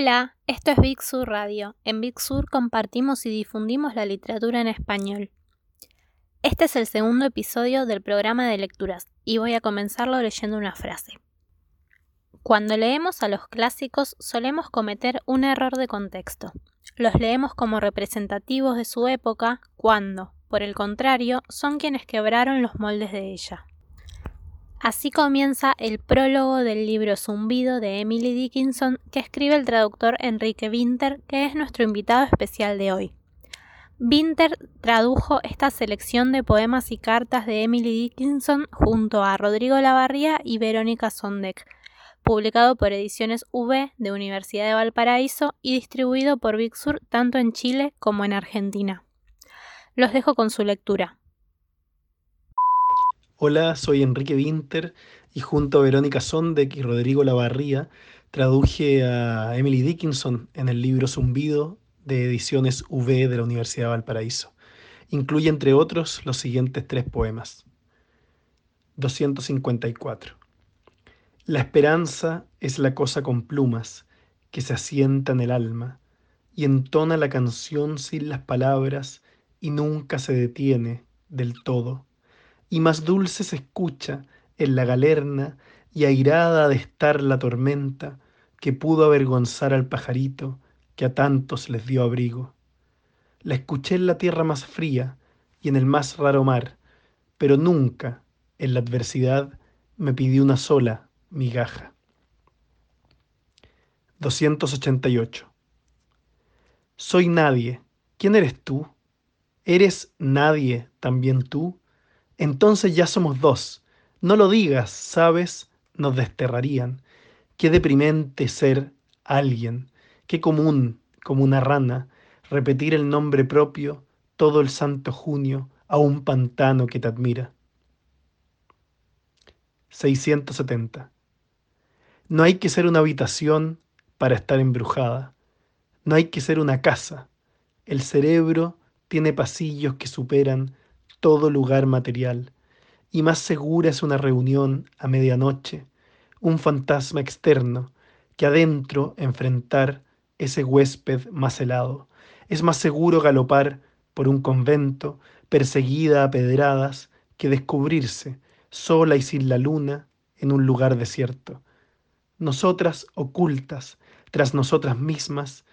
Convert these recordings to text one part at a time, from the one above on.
Hola, esto es Big Sur Radio. En Big Sur compartimos y difundimos la literatura en español. Este es el segundo episodio del programa de lecturas y voy a comenzarlo leyendo una frase. Cuando leemos a los clásicos solemos cometer un error de contexto. Los leemos como representativos de su época cuando, por el contrario, son quienes quebraron los moldes de ella. Así comienza el prólogo del libro Zumbido de Emily Dickinson que escribe el traductor Enrique Winter, que es nuestro invitado especial de hoy. Winter tradujo esta selección de poemas y cartas de Emily Dickinson junto a Rodrigo Lavarría y Verónica Sondek, publicado por Ediciones V de Universidad de Valparaíso y distribuido por Big tanto en Chile como en Argentina. Los dejo con su lectura. Hola, soy Enrique Winter y junto a Verónica Sondek y Rodrigo Lavarría traduje a Emily Dickinson en el libro Zumbido de Ediciones V de la Universidad de Valparaíso. Incluye entre otros los siguientes tres poemas. 254. La esperanza es la cosa con plumas que se asienta en el alma y entona la canción sin las palabras y nunca se detiene del todo y más dulce se escucha en la galerna y airada de estar la tormenta que pudo avergonzar al pajarito que a tantos les dio abrigo. La escuché en la tierra más fría y en el más raro mar, pero nunca en la adversidad me pidió una sola migaja. 288. Soy nadie. ¿Quién eres tú? ¿Eres nadie también tú? Entonces ya somos dos. No lo digas, ¿sabes? Nos desterrarían. Qué deprimente ser alguien. Qué común, como una rana, repetir el nombre propio todo el santo junio a un pantano que te admira. 670. No hay que ser una habitación para estar embrujada. No hay que ser una casa. El cerebro tiene pasillos que superan todo lugar material, y más segura es una reunión a medianoche, un fantasma externo, que adentro enfrentar ese huésped más helado. Es más seguro galopar por un convento, perseguida a pedradas, que descubrirse, sola y sin la luna, en un lugar desierto. Nosotras, ocultas, tras nosotras mismas,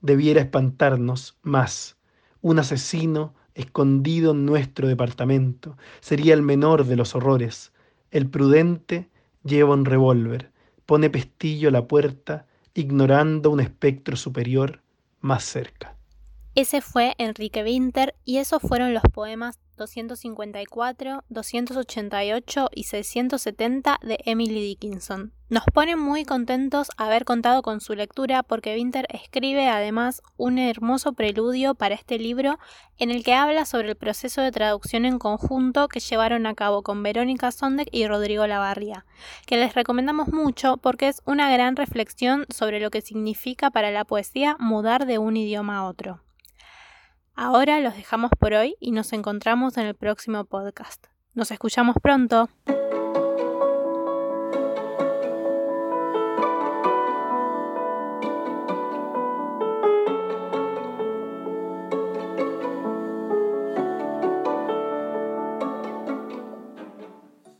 debiera espantarnos más un asesino escondido en nuestro departamento, sería el menor de los horrores. El prudente lleva un revólver, pone pestillo a la puerta, ignorando un espectro superior más cerca. Ese fue Enrique Winter y esos fueron los poemas 254, 288 y 670 de Emily Dickinson. Nos pone muy contentos haber contado con su lectura porque Winter escribe además un hermoso preludio para este libro en el que habla sobre el proceso de traducción en conjunto que llevaron a cabo con Verónica Sondek y Rodrigo Lavarria, que les recomendamos mucho porque es una gran reflexión sobre lo que significa para la poesía mudar de un idioma a otro. Ahora los dejamos por hoy y nos encontramos en el próximo podcast. Nos escuchamos pronto.